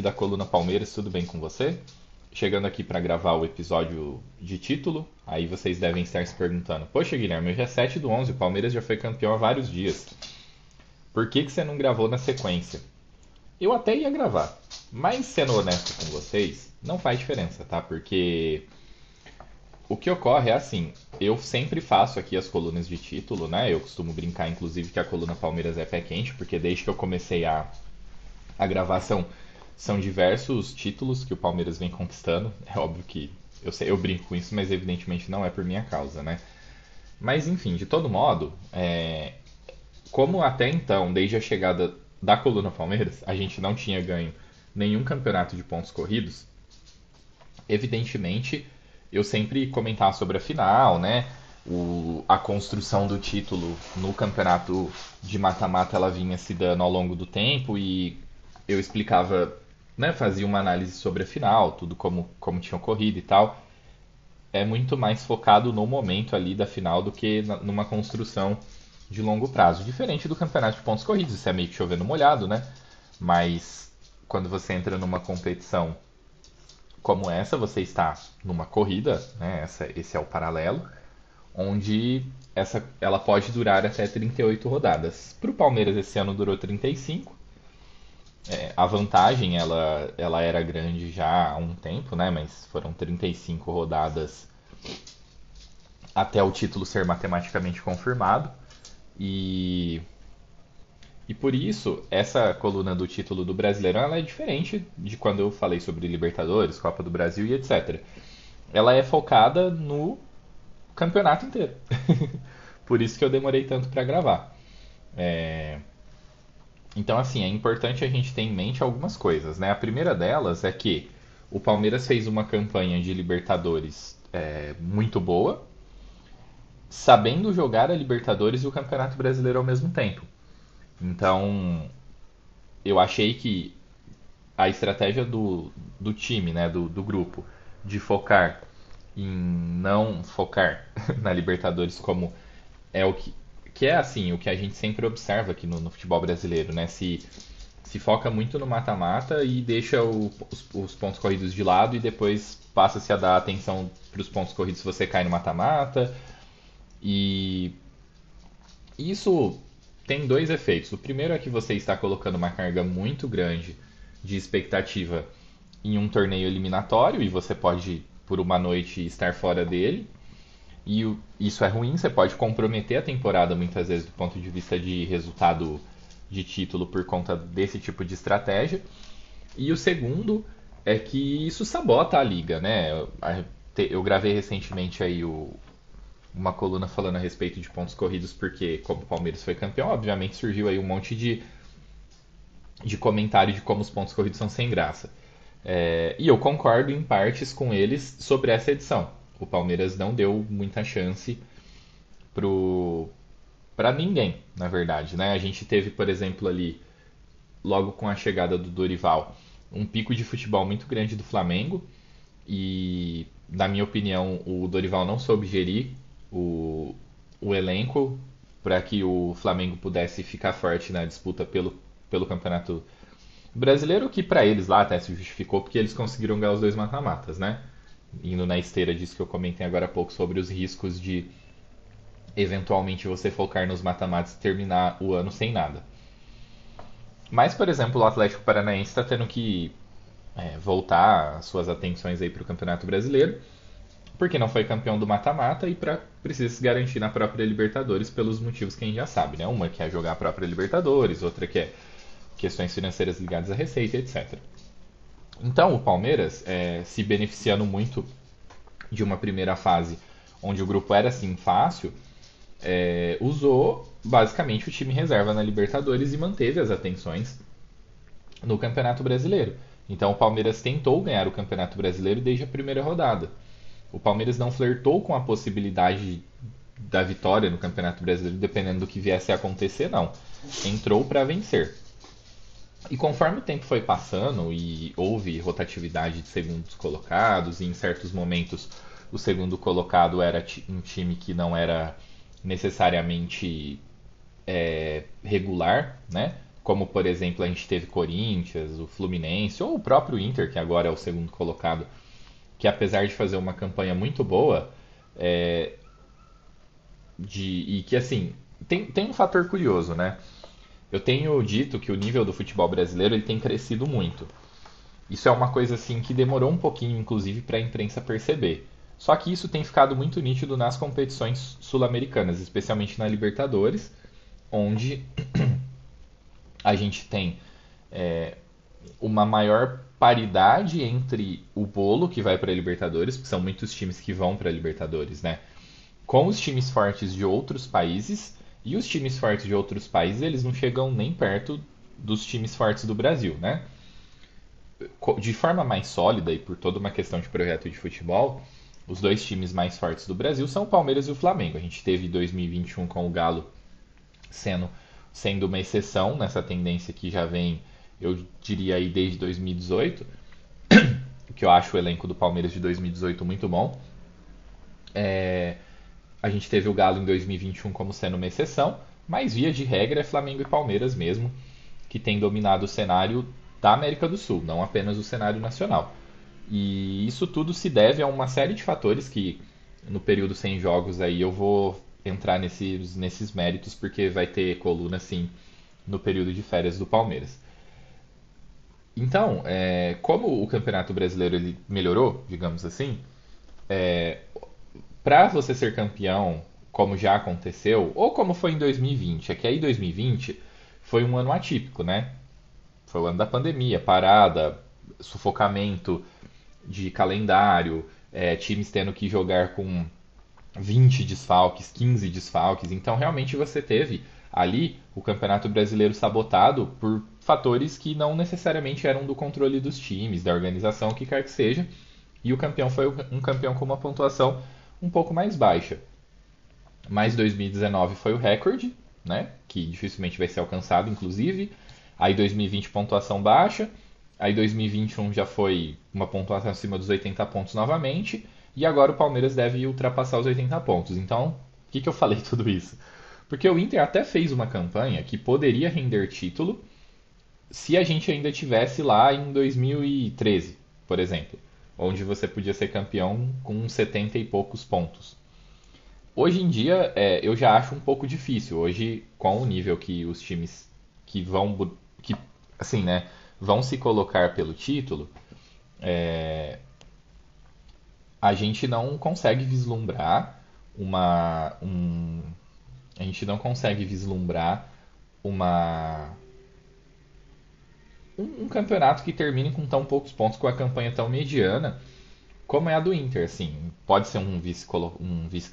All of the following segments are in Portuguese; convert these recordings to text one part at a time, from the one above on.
ouvinte da Coluna Palmeiras, tudo bem com você? Chegando aqui para gravar o episódio de título, aí vocês devem estar se perguntando: Poxa, Guilherme, hoje é 7 do 11, o Palmeiras já foi campeão há vários dias. Por que, que você não gravou na sequência? Eu até ia gravar, mas sendo honesto com vocês, não faz diferença, tá? Porque o que ocorre é assim: eu sempre faço aqui as colunas de título, né? Eu costumo brincar, inclusive, que a coluna Palmeiras é pé quente, porque desde que eu comecei a, a gravação são diversos títulos que o Palmeiras vem conquistando. É óbvio que eu, sei, eu brinco com isso, mas evidentemente não é por minha causa, né? Mas enfim, de todo modo, é, como até então, desde a chegada da coluna Palmeiras, a gente não tinha ganho nenhum campeonato de pontos corridos, evidentemente eu sempre comentava sobre a final, né? O, a construção do título no campeonato de mata-mata ela vinha se dando ao longo do tempo e eu explicava né, fazia uma análise sobre a final, tudo como, como tinha ocorrido e tal. É muito mais focado no momento ali da final do que na, numa construção de longo prazo. Diferente do campeonato de pontos corridos, isso é meio que chovendo molhado, né? Mas quando você entra numa competição como essa, você está numa corrida, né? Essa, esse é o paralelo, onde essa, ela pode durar até 38 rodadas. Para o Palmeiras esse ano durou 35, é, a vantagem ela, ela era grande já há um tempo, né? Mas foram 35 rodadas até o título ser matematicamente confirmado. E, e por isso, essa coluna do título do Brasileirão ela é diferente de quando eu falei sobre Libertadores, Copa do Brasil e etc. Ela é focada no campeonato inteiro. por isso que eu demorei tanto para gravar. É, então, assim, é importante a gente ter em mente algumas coisas, né? A primeira delas é que o Palmeiras fez uma campanha de Libertadores é, muito boa, sabendo jogar a Libertadores e o Campeonato Brasileiro ao mesmo tempo. Então, eu achei que a estratégia do, do time, né, do, do grupo, de focar em não focar na Libertadores como é o que que é assim, o que a gente sempre observa aqui no, no futebol brasileiro, né? Se, se foca muito no mata-mata e deixa o, os, os, pontos corridos de lado e depois passa-se a dar atenção para os pontos corridos se você cai no mata-mata. E isso tem dois efeitos. O primeiro é que você está colocando uma carga muito grande de expectativa em um torneio eliminatório e você pode, por uma noite, estar fora dele. E o, isso é ruim, você pode comprometer a temporada muitas vezes do ponto de vista de resultado de título por conta desse tipo de estratégia. E o segundo é que isso sabota a liga, né? Eu, gravei recentemente aí o, uma coluna falando a respeito de pontos corridos, porque como o Palmeiras foi campeão, obviamente surgiu aí um monte de, de comentário de como os pontos corridos são sem graça. É, e eu concordo em partes com eles sobre essa edição o Palmeiras não deu muita chance pro para ninguém, na verdade, né? A gente teve, por exemplo, ali logo com a chegada do Dorival, um pico de futebol muito grande do Flamengo e na minha opinião, o Dorival não soube gerir o, o elenco para que o Flamengo pudesse ficar forte na disputa pelo, pelo campeonato brasileiro, que para eles lá até se justificou porque eles conseguiram ganhar os dois mata-matas, né? Indo na esteira disso que eu comentei agora há pouco sobre os riscos de eventualmente você focar nos mata-matas e terminar o ano sem nada. Mas, por exemplo, o Atlético Paranaense está tendo que é, voltar suas atenções aí para o Campeonato Brasileiro, porque não foi campeão do mata-mata e pra, precisa se garantir na própria Libertadores pelos motivos que a gente já sabe, né? Uma que é jogar a própria Libertadores, outra que é questões financeiras ligadas à receita, etc. Então, o Palmeiras, é, se beneficiando muito de uma primeira fase onde o grupo era assim fácil, é, usou basicamente o time reserva na Libertadores e manteve as atenções no Campeonato Brasileiro. Então o Palmeiras tentou ganhar o Campeonato Brasileiro desde a primeira rodada. O Palmeiras não flertou com a possibilidade da vitória no Campeonato Brasileiro, dependendo do que viesse a acontecer, não. Entrou para vencer. E conforme o tempo foi passando e houve rotatividade de segundos colocados, e em certos momentos o segundo colocado era um time que não era necessariamente é, regular, né? Como por exemplo a gente teve Corinthians, o Fluminense ou o próprio Inter, que agora é o segundo colocado, que apesar de fazer uma campanha muito boa, é, de, e que assim tem, tem um fator curioso, né? Eu tenho dito que o nível do futebol brasileiro ele tem crescido muito. Isso é uma coisa assim que demorou um pouquinho, inclusive, para a imprensa perceber. Só que isso tem ficado muito nítido nas competições sul-americanas, especialmente na Libertadores, onde a gente tem é, uma maior paridade entre o bolo que vai para a Libertadores, porque são muitos times que vão para a Libertadores, né? Com os times fortes de outros países e os times fortes de outros países eles não chegam nem perto dos times fortes do Brasil, né? De forma mais sólida e por toda uma questão de projeto de futebol, os dois times mais fortes do Brasil são o Palmeiras e o Flamengo. A gente teve 2021 com o Galo sendo, sendo uma exceção nessa tendência que já vem, eu diria aí desde 2018, que eu acho o elenco do Palmeiras de 2018 muito bom. É, a gente teve o Galo em 2021 como sendo uma exceção, mas via de regra é Flamengo e Palmeiras mesmo que tem dominado o cenário da América do Sul, não apenas o cenário nacional. E isso tudo se deve a uma série de fatores que no período sem jogos aí eu vou entrar nesses, nesses méritos porque vai ter coluna assim no período de férias do Palmeiras. Então, é, como o Campeonato Brasileiro ele melhorou, digamos assim, é, para você ser campeão, como já aconteceu, ou como foi em 2020, é que aí 2020 foi um ano atípico, né? Foi o ano da pandemia, parada, sufocamento, de calendário, é, times tendo que jogar com 20 desfalques, 15 desfalques. Então, realmente, você teve ali o Campeonato Brasileiro sabotado por fatores que não necessariamente eram do controle dos times, da organização, o que quer que seja. E o campeão foi um campeão com uma pontuação um pouco mais baixa. Mas 2019 foi o recorde, né? Que dificilmente vai ser alcançado, inclusive. Aí 2020 pontuação baixa. Aí 2021 já foi uma pontuação acima dos 80 pontos novamente. E agora o Palmeiras deve ultrapassar os 80 pontos. Então, por que, que eu falei tudo isso? Porque o Inter até fez uma campanha que poderia render título se a gente ainda tivesse lá em 2013, por exemplo, onde você podia ser campeão com 70 e poucos pontos. Hoje em dia, é, eu já acho um pouco difícil. Hoje, com o nível que os times que vão, que assim, né, vão se colocar pelo título, é, a gente não consegue vislumbrar uma. Um, a gente não consegue vislumbrar uma. Um, um, campeonato que termine com tão poucos pontos, com a campanha tão mediana como é a do Inter. Assim, pode ser um vice-campeão um vice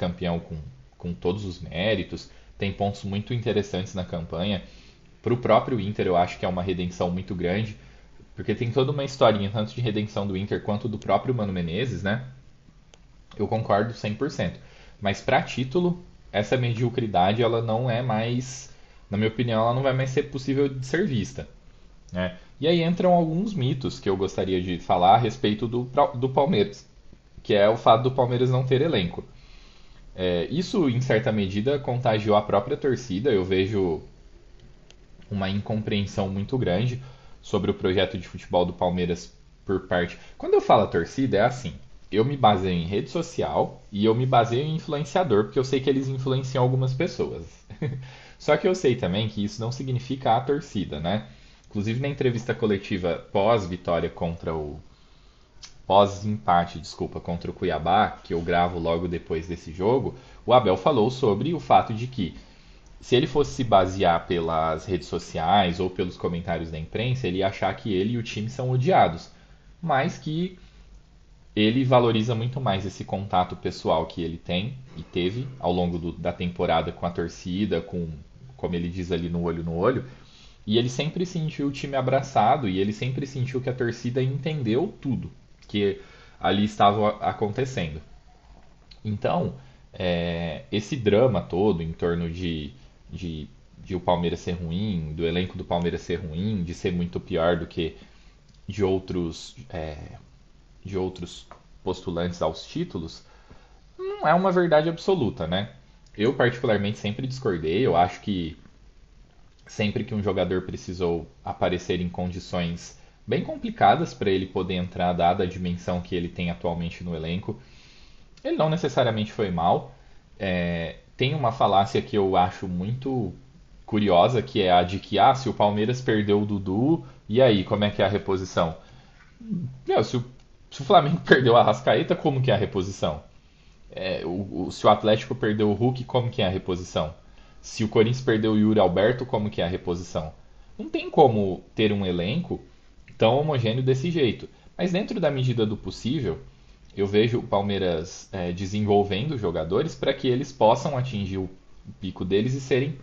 com, com todos os méritos, tem pontos muito interessantes na campanha para o próprio Inter, eu acho que é uma redenção muito grande, porque tem toda uma historinha, tanto de redenção do Inter quanto do próprio Mano Menezes, né? Eu concordo 100%. Mas para título, essa mediocridade ela não é mais, na minha opinião, ela não vai mais ser possível de ser vista. Né? E aí entram alguns mitos que eu gostaria de falar a respeito do, do Palmeiras, que é o fato do Palmeiras não ter elenco. É, isso, em certa medida, contagiou a própria torcida. Eu vejo uma incompreensão muito grande sobre o projeto de futebol do Palmeiras por parte. Quando eu falo torcida, é assim. Eu me baseio em rede social e eu me baseio em influenciador, porque eu sei que eles influenciam algumas pessoas. Só que eu sei também que isso não significa a torcida, né? Inclusive na entrevista coletiva pós-vitória contra o. pós-empate, desculpa, contra o Cuiabá, que eu gravo logo depois desse jogo, o Abel falou sobre o fato de que se ele fosse se basear pelas redes sociais ou pelos comentários da imprensa, ele ia achar que ele e o time são odiados, mas que ele valoriza muito mais esse contato pessoal que ele tem e teve ao longo do, da temporada com a torcida, com, como ele diz ali, no olho no olho. E ele sempre sentiu o time abraçado e ele sempre sentiu que a torcida entendeu tudo que ali estava acontecendo. Então, é, esse drama todo em torno de, de, de o Palmeiras ser ruim, do elenco do Palmeiras ser ruim, de ser muito pior do que de outros é, de outros postulantes aos títulos, não é uma verdade absoluta, né? Eu particularmente sempre discordei, eu acho que sempre que um jogador precisou aparecer em condições bem complicadas para ele poder entrar, dada a dimensão que ele tem atualmente no elenco, ele não necessariamente foi mal. É, tem uma falácia que eu acho muito curiosa, que é a de que, ah, se o Palmeiras perdeu o Dudu, e aí, como é que é a reposição? Meu, se o se o Flamengo perdeu a Rascaeta, como que é a reposição? É, o, o, se o Atlético perdeu o Hulk, como que é a reposição? Se o Corinthians perdeu o Yuri Alberto, como que é a reposição? Não tem como ter um elenco tão homogêneo desse jeito. Mas dentro da medida do possível, eu vejo o Palmeiras é, desenvolvendo jogadores para que eles possam atingir o pico deles e serem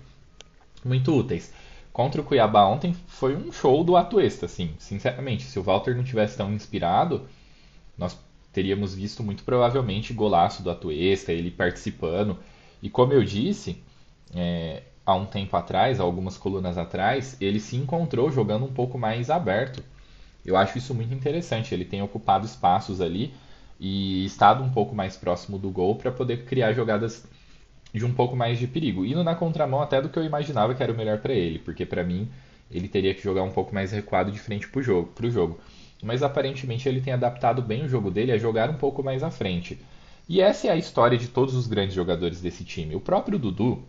muito úteis. Contra o Cuiabá ontem foi um show do Atuesta, assim, sinceramente. Se o Walter não tivesse tão inspirado, nós teríamos visto muito provavelmente golaço do Atuesta, ele participando. E como eu disse, é, há um tempo atrás, algumas colunas atrás, ele se encontrou jogando um pouco mais aberto. Eu acho isso muito interessante. Ele tem ocupado espaços ali e estado um pouco mais próximo do gol para poder criar jogadas de um pouco mais de perigo. Indo na contramão até do que eu imaginava que era o melhor para ele, porque para mim ele teria que jogar um pouco mais recuado de frente para o jogo. Jogo mas aparentemente ele tem adaptado bem o jogo dele a jogar um pouco mais à frente. E essa é a história de todos os grandes jogadores desse time. O próprio Dudu,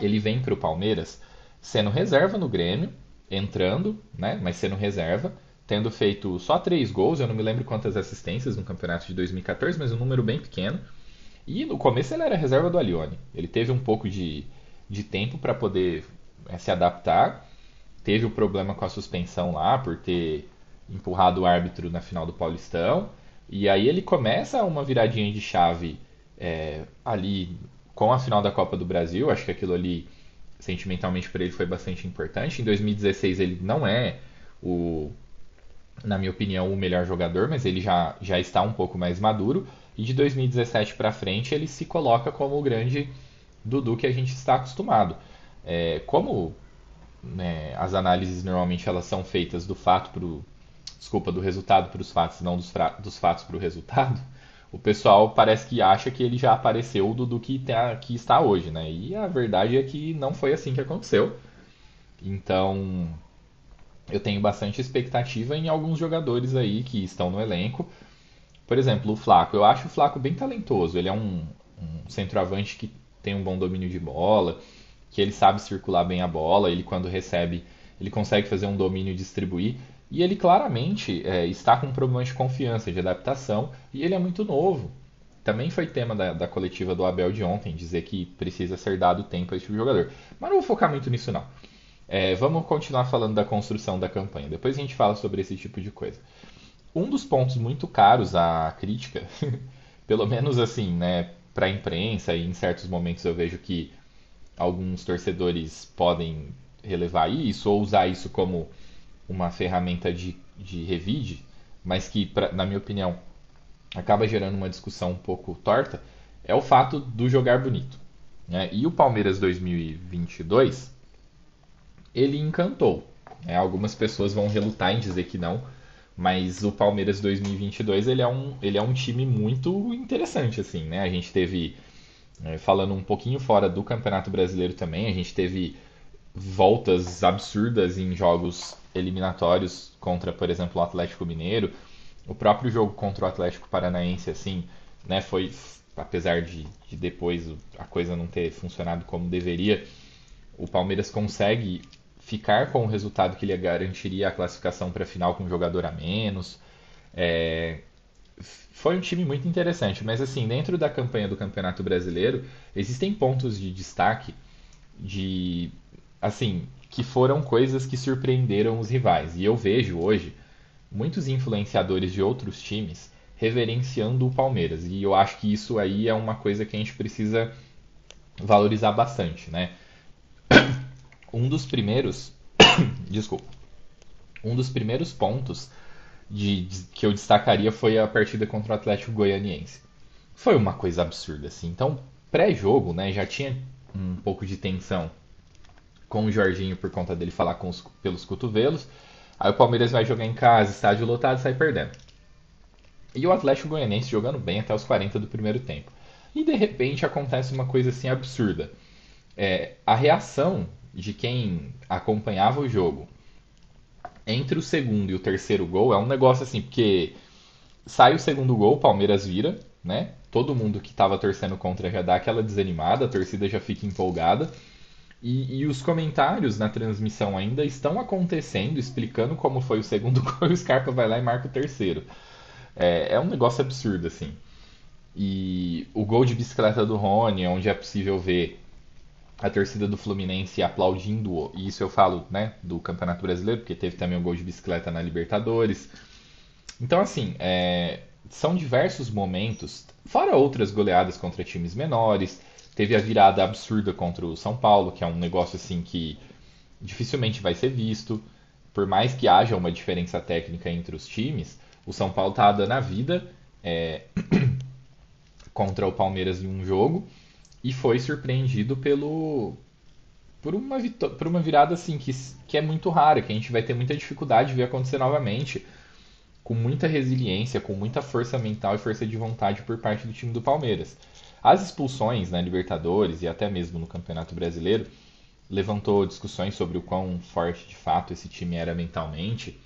ele vem para o Palmeiras sendo reserva no Grêmio, entrando, né, mas sendo reserva, tendo feito só três gols, eu não me lembro quantas assistências no campeonato de 2014, mas um número bem pequeno. E no começo ele era reserva do Alione. Ele teve um pouco de, de tempo para poder é, se adaptar. Teve o problema com a suspensão lá, por ter empurrado o árbitro na final do Paulistão. E aí ele começa uma viradinha de chave é, ali com a final da Copa do Brasil. Acho que aquilo ali, sentimentalmente para ele, foi bastante importante. Em 2016 ele não é o, na minha opinião, o melhor jogador, mas ele já, já está um pouco mais maduro. E de 2017 para frente ele se coloca como o grande Dudu que a gente está acostumado. É, como né, as análises normalmente elas são feitas do fato pro, desculpa, do resultado para os fatos, não dos, dos fatos para o resultado, o pessoal parece que acha que ele já apareceu do, do que, tá, que está hoje, né? E a verdade é que não foi assim que aconteceu. Então, eu tenho bastante expectativa em alguns jogadores aí que estão no elenco. Por exemplo, o Flaco. Eu acho o Flaco bem talentoso. Ele é um, um centroavante que tem um bom domínio de bola, que ele sabe circular bem a bola. Ele, quando recebe, ele consegue fazer um domínio e distribuir. E ele claramente é, está com um problema de confiança, de adaptação, e ele é muito novo. Também foi tema da, da, coletiva do Abel de ontem, dizer que precisa ser dado tempo a esse tipo jogador. Mas não vou focar muito nisso, não. É, vamos continuar falando da construção da campanha. Depois a gente fala sobre esse tipo de coisa. Um dos pontos muito caros à crítica, pelo menos assim, né, para a imprensa, e em certos momentos eu vejo que alguns torcedores podem relevar isso ou usar isso como uma ferramenta de, de revide, mas que, pra, na minha opinião, acaba gerando uma discussão um pouco torta, é o fato do jogar bonito. Né? E o Palmeiras 2022, ele encantou. Né? Algumas pessoas vão relutar em dizer que não, mas o Palmeiras 2022 ele é um, ele é um time muito interessante. assim, né? A gente teve, é, falando um pouquinho fora do Campeonato Brasileiro também, a gente teve voltas absurdas em jogos eliminatórios contra, por exemplo, o Atlético Mineiro. O próprio jogo contra o Atlético Paranaense, assim, né, foi, apesar de, de depois a coisa não ter funcionado como deveria, o Palmeiras consegue ficar com o resultado que lhe garantiria a classificação para a final com um jogador a menos. É, foi um time muito interessante, mas assim, dentro da campanha do Campeonato Brasileiro, existem pontos de destaque de assim, que foram coisas que surpreenderam os rivais. E eu vejo hoje muitos influenciadores de outros times reverenciando o Palmeiras. E eu acho que isso aí é uma coisa que a gente precisa valorizar bastante, né? Um dos primeiros, desculpa, um dos primeiros pontos de, de, que eu destacaria foi a partida contra o Atlético Goianiense. Foi uma coisa absurda, assim. Então, pré-jogo, né, já tinha um pouco de tensão com o Jorginho por conta dele falar os, pelos cotovelos. Aí o Palmeiras vai jogar em casa, estádio lotado sai perdendo. E o Atlético Goianiense jogando bem até os 40 do primeiro tempo. E de repente acontece uma coisa assim absurda. É, a reação de quem acompanhava o jogo entre o segundo e o terceiro gol é um negócio assim, porque sai o segundo gol, o Palmeiras vira, né? Todo mundo que estava torcendo contra já dá aquela desanimada, a torcida já fica empolgada. E, e, os comentários na transmissão ainda estão acontecendo, explicando como foi o segundo gol e o Scarpa vai lá e marca o terceiro. É, é um negócio absurdo, assim. E o gol de bicicleta do Rony, onde é possível ver a torcida do Fluminense aplaudindo, e isso eu falo né, do Campeonato Brasileiro, porque teve também o gol de bicicleta na Libertadores. Então, assim, é, são diversos momentos, fora outras goleadas contra times menores. Teve a virada absurda contra o São Paulo, que é um negócio assim que dificilmente vai ser visto. Por mais que haja uma diferença técnica entre os times, o São Paulo tá dando a vida é, contra o Palmeiras em um jogo e foi surpreendido pelo por uma, por uma virada assim que, que é muito rara, que a gente vai ter muita dificuldade de ver acontecer novamente, com muita resiliência, com muita força mental e força de vontade por parte do time do Palmeiras. As expulsões na Libertadores e até mesmo no Campeonato Brasileiro levantou discussões sobre o quão forte de fato esse time era mentalmente,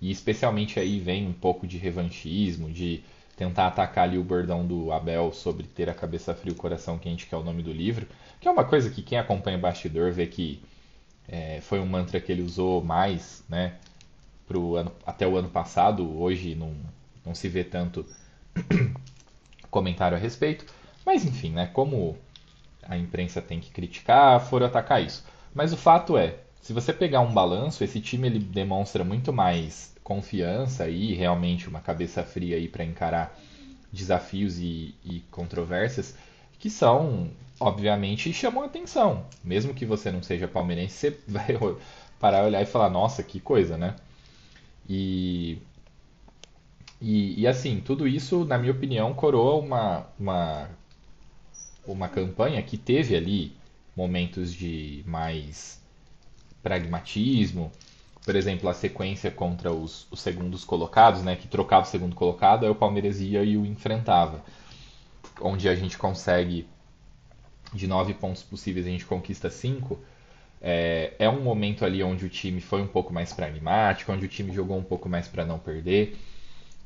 e especialmente aí vem um pouco de revanchismo, de tentar atacar ali o bordão do Abel sobre ter a cabeça fria e o coração quente, que é o nome do livro, que é uma coisa que quem acompanha o bastidor vê que é, foi um mantra que ele usou mais, né, pro ano, até o ano passado, hoje não, não se vê tanto comentário a respeito, mas enfim, né, como a imprensa tem que criticar, foram atacar isso. Mas o fato é, se você pegar um balanço, esse time ele demonstra muito mais confiança e realmente uma cabeça fria aí para encarar desafios e, e, controvérsias que são, obviamente, chamam atenção. Mesmo que você não seja palmeirense, você vai parar, olhar e falar, nossa, que coisa, né? E, e, e assim, tudo isso, na minha opinião, coroa uma, uma, uma campanha que teve ali momentos de mais pragmatismo, por exemplo, a sequência contra os, os, segundos colocados, né, que trocava o segundo colocado, aí o Palmeiras ia e o enfrentava. Onde a gente consegue, de nove pontos possíveis, a gente conquista cinco. É, é um momento ali onde o time foi um pouco mais pragmático, onde o time jogou um pouco mais para não perder.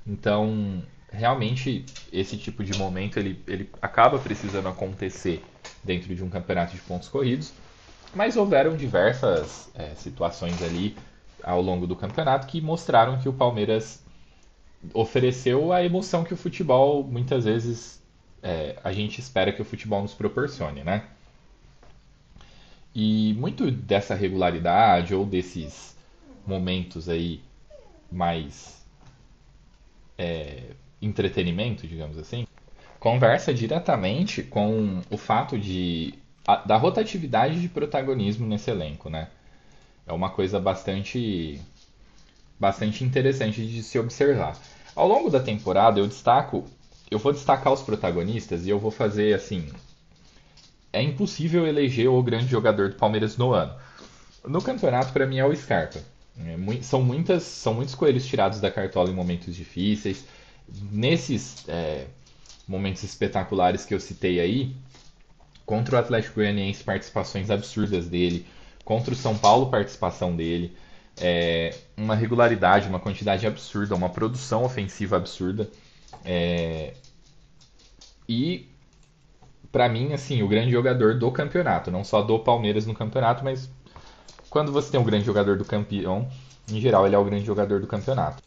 Então, realmente, esse tipo de momento ele, ele acaba precisando acontecer dentro de um campeonato de pontos corridos. Mas houveram diversas é, situações ali ao longo do campeonato que mostraram que o Palmeiras ofereceu a emoção que o futebol muitas vezes é, a gente espera que o futebol nos proporcione, né? E muito dessa regularidade ou desses momentos aí mais é, entretenimento, digamos assim, conversa diretamente com o fato de a, da rotatividade de protagonismo nesse elenco, né? É uma coisa bastante, bastante interessante de se observar. Ao longo da temporada eu destaco, eu vou destacar os protagonistas e eu vou fazer assim. É impossível eleger o grande jogador do Palmeiras no ano. No campeonato, para mim, é o Scarpa. É, são, muitas, são muitos coelhos tirados da cartola em momentos difíceis. Nesses é, momentos espetaculares que eu citei aí, contra o Atlético Goianiense, participações absurdas dele. Contra o São Paulo, participação dele. É, uma regularidade, uma quantidade absurda, uma produção ofensiva absurda. É, e, para mim, assim, o grande jogador do campeonato. Não só do Palmeiras no campeonato, mas quando você tem um grande jogador do campeão, em geral, ele é o grande jogador do campeonato.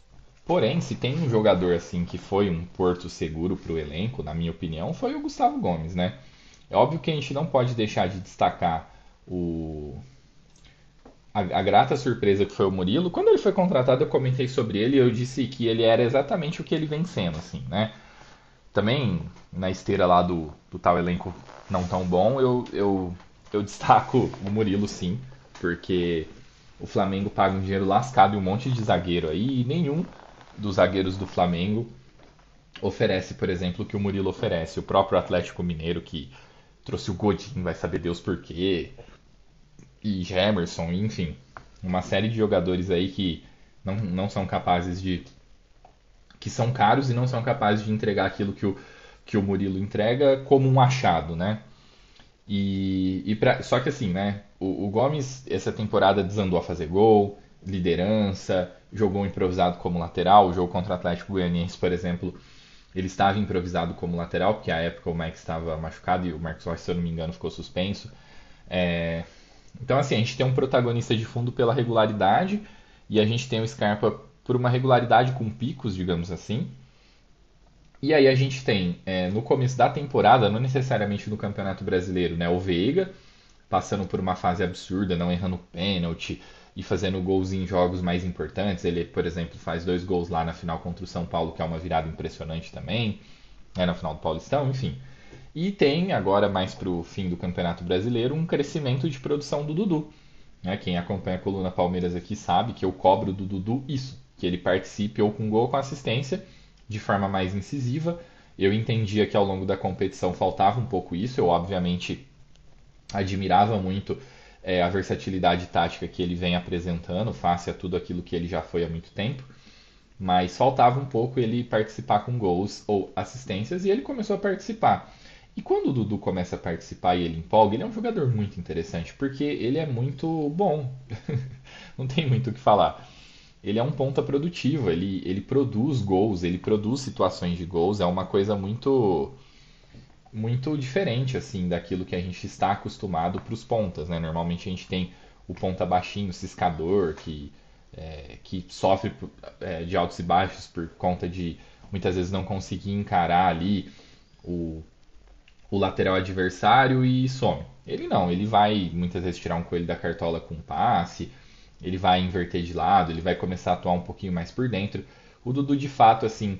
Porém, se tem um jogador assim que foi um porto seguro para o elenco, na minha opinião, foi o Gustavo Gomes, né? É óbvio que a gente não pode deixar de destacar o, a, a, grata surpresa que foi o Murilo. Quando ele foi contratado, eu comentei sobre ele e eu disse que ele era exatamente o que ele vem sendo, assim, né? Também na esteira lá do, do tal elenco não tão bom, eu, eu, eu destaco o Murilo sim, porque o Flamengo paga um dinheiro lascado e um monte de zagueiro aí, e nenhum dos zagueiros do Flamengo oferece, por exemplo, o que o Murilo oferece. O próprio Atlético Mineiro, que trouxe o Godin, vai saber Deus por quê, e Gemerson, enfim, uma série de jogadores aí que não, não são capazes de. que são caros e não são capazes de entregar aquilo que o, que o Murilo entrega como um achado, né? E, e pra, só que assim, né? O, o, Gomes essa temporada desandou a fazer gol, liderança, jogou improvisado como lateral. O jogo contra o Atlético Goianiense, por exemplo, ele estava improvisado como lateral, porque à época o Mike estava machucado e o Marcos Rocha, se eu não me engano, ficou suspenso. É... Então, assim, a gente tem um protagonista de fundo pela regularidade e a gente tem o Scarpa por uma regularidade com picos, digamos assim. E aí a gente tem, é, no começo da temporada, não necessariamente no Campeonato Brasileiro, né, o Veiga passando por uma fase absurda, não errando pênalti, e fazendo gols em jogos mais importantes. Ele, por exemplo, faz dois gols lá na final contra o São Paulo, que é uma virada impressionante também, né, na final do Paulistão, enfim. E tem, agora mais para o fim do Campeonato Brasileiro, um crescimento de produção do Dudu. Né? Quem acompanha a coluna Palmeiras aqui sabe que eu cobro do Dudu isso, que ele participe ou com gol ou com assistência, de forma mais incisiva. Eu entendia que ao longo da competição faltava um pouco isso, eu obviamente admirava muito é, a versatilidade tática que ele vem apresentando, face a tudo aquilo que ele já foi há muito tempo. Mas faltava um pouco ele participar com gols ou assistências e ele começou a participar. E quando o Dudu começa a participar e ele empolga, ele é um jogador muito interessante, porque ele é muito bom. Não tem muito o que falar. Ele é um ponta produtivo, ele, ele produz gols, ele produz situações de gols, é uma coisa muito muito diferente assim daquilo que a gente está acostumado para os pontas, né? Normalmente a gente tem o ponta baixinho, ciscador, que, é, que sofre é, de altos e baixos por conta de muitas vezes não conseguir encarar ali o, o lateral adversário e some. Ele não, ele vai muitas vezes tirar um coelho da cartola com um passe, ele vai inverter de lado, ele vai começar a atuar um pouquinho mais por dentro. O Dudu de fato assim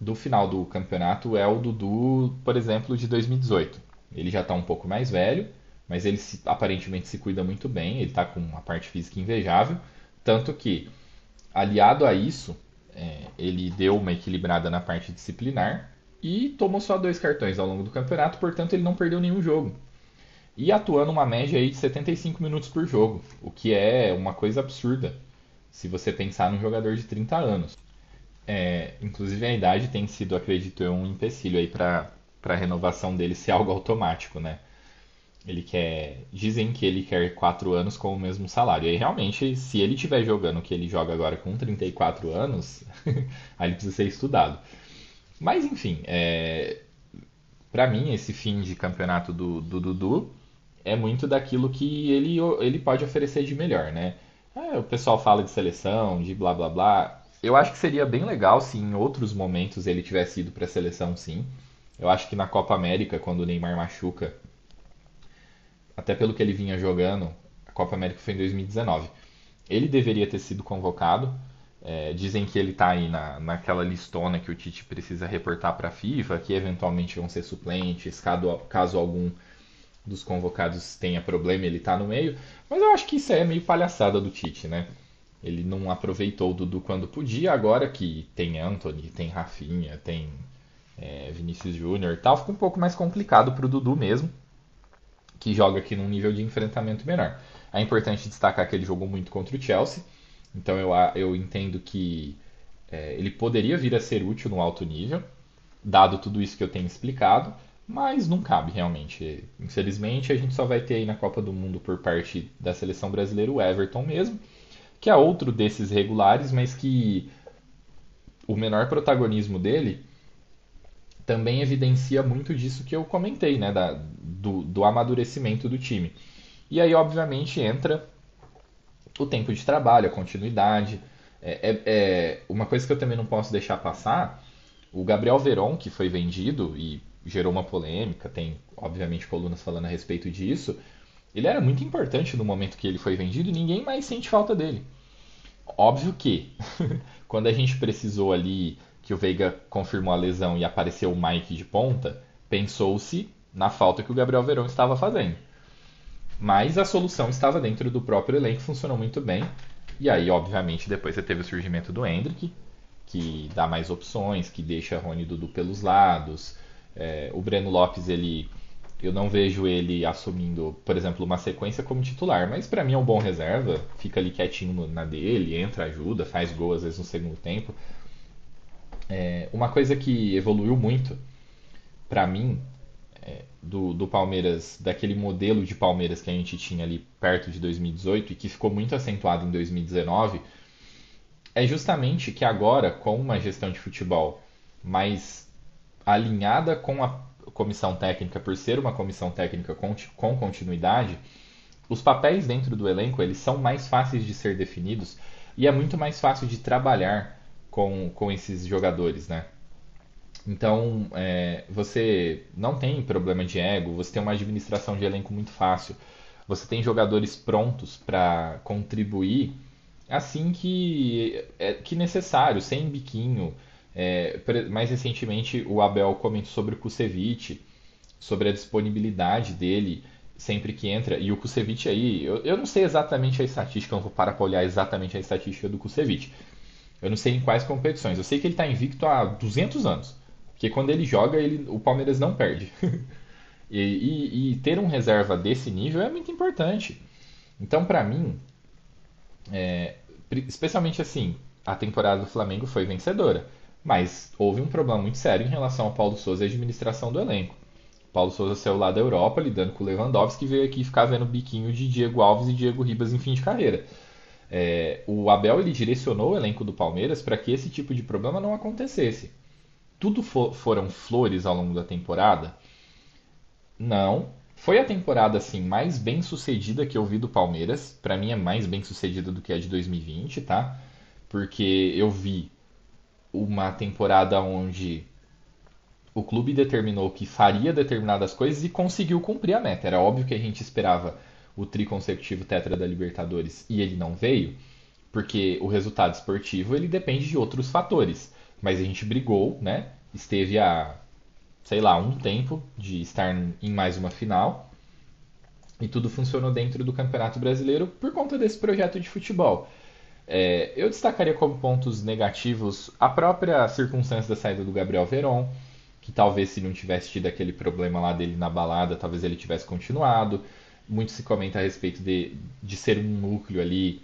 do final do campeonato é o Dudu, por exemplo, de 2018. Ele já está um pouco mais velho, mas ele se, aparentemente se cuida muito bem, ele está com uma parte física invejável, tanto que, aliado a isso, é, ele deu uma equilibrada na parte disciplinar e tomou só dois cartões ao longo do campeonato, portanto ele não perdeu nenhum jogo. E atuando uma média aí de 75 minutos por jogo, o que é uma coisa absurda se você pensar num jogador de 30 anos. É, inclusive a idade tem sido, acredito eu, um empecilho aí para a renovação dele ser algo automático, né? Ele quer. Dizem que ele quer 4 anos com o mesmo salário. E realmente, se ele estiver jogando o que ele joga agora com 34 anos, aí ele precisa ser estudado. Mas enfim, é... para mim, esse fim de campeonato do, do Dudu é muito daquilo que ele, ele pode oferecer de melhor, né? É, o pessoal fala de seleção, de blá blá blá. Eu acho que seria bem legal se em outros momentos ele tivesse ido para a seleção, sim. Eu acho que na Copa América, quando o Neymar machuca, até pelo que ele vinha jogando, a Copa América foi em 2019. Ele deveria ter sido convocado. É, dizem que ele está aí na, naquela listona que o Tite precisa reportar para a FIFA, que eventualmente vão ser suplentes, caso, caso algum dos convocados tenha problema, ele está no meio. Mas eu acho que isso é meio palhaçada do Tite, né? Ele não aproveitou o Dudu quando podia, agora que tem Anthony, tem Rafinha, tem é, Vinícius Júnior e tal, fica um pouco mais complicado para o Dudu mesmo, que joga aqui num nível de enfrentamento menor. É importante destacar que ele jogou muito contra o Chelsea, então eu, eu entendo que é, ele poderia vir a ser útil no alto nível, dado tudo isso que eu tenho explicado, mas não cabe realmente. Infelizmente, a gente só vai ter aí na Copa do Mundo por parte da seleção brasileira o Everton mesmo que é outro desses regulares, mas que o menor protagonismo dele também evidencia muito disso que eu comentei, né, da, do, do amadurecimento do time. E aí, obviamente, entra o tempo de trabalho, a continuidade. É, é, é, uma coisa que eu também não posso deixar passar, o Gabriel Veron, que foi vendido e gerou uma polêmica, tem obviamente colunas falando a respeito disso, Ele era muito importante no momento que ele foi vendido e ninguém mais sente falta dele. Óbvio que, quando a gente precisou ali que o Veiga confirmou a lesão e apareceu o Mike de ponta, pensou-se na falta que o Gabriel Verão estava fazendo. Mas a solução estava dentro do próprio elenco, funcionou muito bem. E aí, obviamente, depois você teve o surgimento do Hendrick, que dá mais opções, que deixa Rony e Dudu pelos lados. É, o Breno Lopes, ele eu não vejo ele assumindo, por exemplo, uma sequência como titular, mas para mim é um bom reserva, fica ali quietinho na dele, entra, ajuda, faz gol às vezes no segundo tempo. É, uma coisa que evoluiu muito para mim é, do, do Palmeiras, daquele modelo de Palmeiras que a gente tinha ali perto de 2018 e que ficou muito acentuado em 2019, é justamente que agora, com uma gestão de futebol mais alinhada com a comissão técnica, por ser uma comissão técnica com, com continuidade, os papéis dentro do elenco eles são mais fáceis de ser definidos e é muito mais fácil de trabalhar com, com esses jogadores, né? Então, é, você não tem problema de ego, você tem uma administração de elenco muito fácil, você tem jogadores prontos para contribuir assim que é que necessário, sem biquinho. É, mais recentemente, o Abel comentou sobre o Kusevich, sobre a disponibilidade dele sempre que entra. E o Kusevich aí, eu, eu não sei exatamente a estatística, não vou parar para olhar exatamente a estatística do Kusevich. Eu não sei em quais competições. Eu sei que ele está invicto há 200 anos. Porque quando ele joga, ele, o Palmeiras não perde. e, e, e, ter um reserva desse nível é muito importante. Então, para mim, é, especialmente assim, a temporada do Flamengo foi vencedora. Mas houve um problema muito sério em relação ao Paulo Souza e administração do elenco. Paulo Souza saiu lá da Europa, lidando com o Lewandowski, e veio aqui ficar vendo o biquinho de Diego Alves e Diego Ribas em fim de carreira. É, o Abel ele direcionou o elenco do Palmeiras para que esse tipo de problema não acontecesse. Tudo for, foram flores ao longo da temporada? Não. Foi a temporada assim mais bem sucedida que eu vi do Palmeiras. Para mim é mais bem sucedida do que a de 2020, tá? Porque eu vi uma temporada onde o clube determinou que faria determinadas coisas e conseguiu cumprir a meta. Era óbvio que a gente esperava o triconsecutivo tetra da Libertadores e ele não veio, porque o resultado esportivo ele depende de outros fatores. Mas a gente brigou, né? Esteve a, sei lá, um tempo de estar em mais uma final. E tudo funcionou dentro do Campeonato Brasileiro por conta desse projeto de futebol. É, eu destacaria como pontos negativos a própria circunstância da saída do Gabriel Veron, que talvez se não tivesse tido aquele problema lá dele na balada, talvez ele tivesse continuado. Muito se comenta a respeito de, de ser um núcleo ali,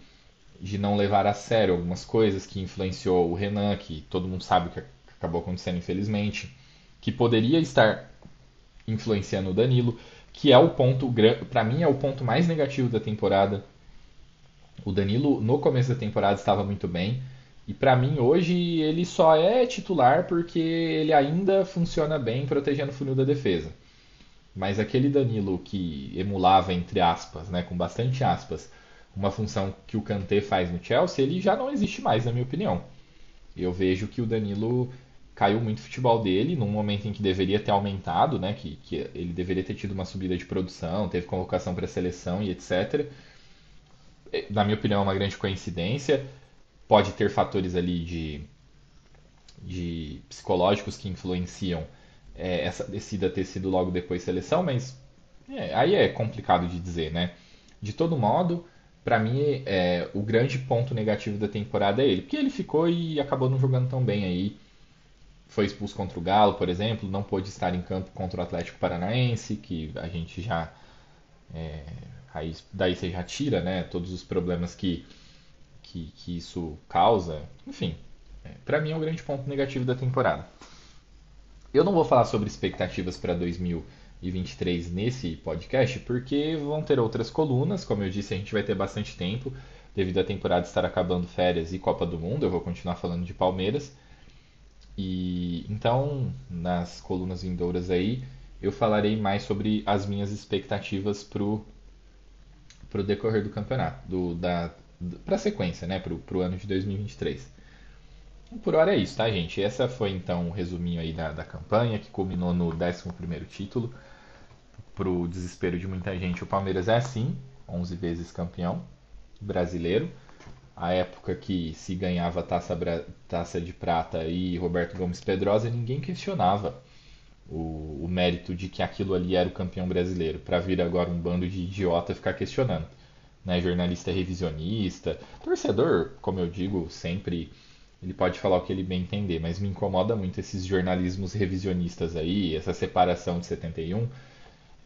de não levar a sério algumas coisas que influenciou o Renan, que todo mundo sabe o que acabou acontecendo infelizmente, que poderia estar influenciando o Danilo, que é o ponto, para mim é o ponto mais negativo da temporada o Danilo no começo da temporada estava muito bem. E para mim hoje ele só é titular porque ele ainda funciona bem protegendo o funil da defesa. Mas aquele Danilo que emulava, entre aspas, né, com bastante aspas, uma função que o Kanté faz no Chelsea, ele já não existe mais, na minha opinião. Eu vejo que o Danilo caiu muito o futebol dele num momento em que deveria ter aumentado, né, que, que ele deveria ter tido uma subida de produção, teve convocação para a seleção e etc na minha opinião, é uma grande coincidência. Pode ter fatores ali de, de psicológicos que influenciam é, essa descida ter sido logo depois seleção, mas é, aí é complicado de dizer, né? De todo modo, para mim, é, o grande ponto negativo da temporada é ele, porque ele ficou e acabou não jogando tão bem aí. Foi expulso contra o Galo, por exemplo, não pôde estar em campo contra o Atlético Paranaense, que a gente já é, Aí daí você já tira, né, todos os problemas que, que, que isso causa. Enfim, é, para mim é um grande ponto negativo da temporada. Eu não vou falar sobre expectativas para 2023 nesse podcast, porque vão ter outras colunas. Como eu disse, a gente vai ter bastante tempo, devido à temporada estar acabando férias e Copa do Mundo. Eu vou continuar falando de Palmeiras. E então, nas colunas vindouras aí, eu falarei mais sobre as minhas expectativas para o para o decorrer do campeonato, do, da, para a sequência, né, para o ano de 2023. Por hora é isso, tá, gente? Essa foi então um resuminho aí da, da campanha, que culminou no 11 título. pro desespero de muita gente, o Palmeiras é sim 11 vezes campeão brasileiro. A época que se ganhava taça, taça de prata e Roberto Gomes Pedrosa, ninguém questionava o, o mérito de que aquilo ali era o campeão brasileiro, para vir agora um bando de idiota ficar questionando. Né? Jornalista revisionista, torcedor, como eu digo, sempre ele pode falar o que ele bem entender, mas me incomoda muito esses jornalismos revisionistas aí, essa separação de 71.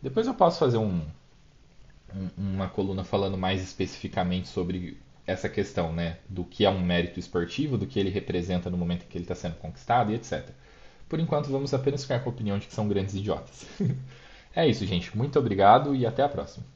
Depois eu posso fazer um, um, uma coluna falando mais especificamente sobre essa questão, né, do que é um mérito esportivo, do que ele representa no momento em que ele está sendo conquistado e etc. Por enquanto, vamos apenas ficar com a opinião de que são grandes idiotas. é isso, gente. Muito obrigado e até a próxima.